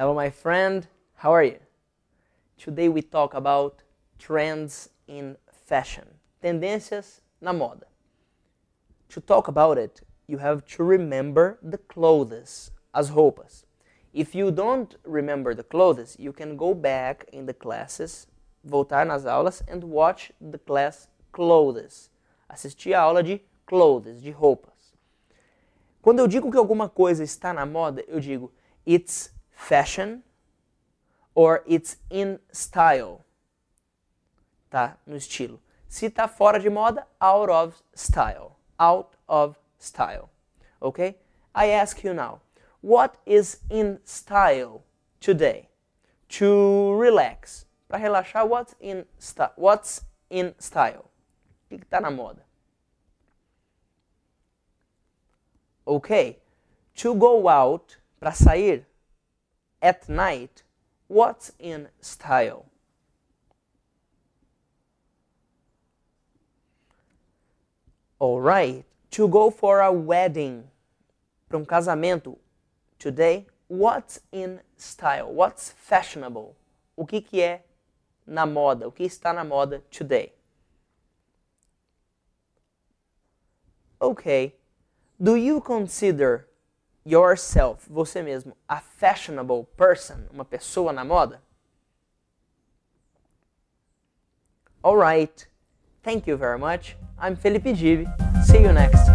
Hello, my friend. How are you? Today we talk about trends in fashion. Tendências na moda. To talk about it, you have to remember the clothes, as roupas. If you don't remember the clothes, you can go back in the classes, voltar nas aulas and watch the class clothes. Assistir a aula de clothes, de roupas. Quando eu digo que alguma coisa está na moda, eu digo it's fashion or it's in style. Tá no estilo. Se está fora de moda, out of style. Out of style. Okay? I ask you now, what is in style today? To relax. Para relaxar, what's in, what's in style? O que está na moda? Ok. To go out, para sair, at night, what's in style? Alright, to go for a wedding, para um casamento, today, what's in style? What's fashionable? O que, que é na moda? O que está na moda today? Okay, do you consider yourself, você mesmo, a fashionable person, uma pessoa na moda? Alright, thank you very much. I'm Felipe Gibi. See you next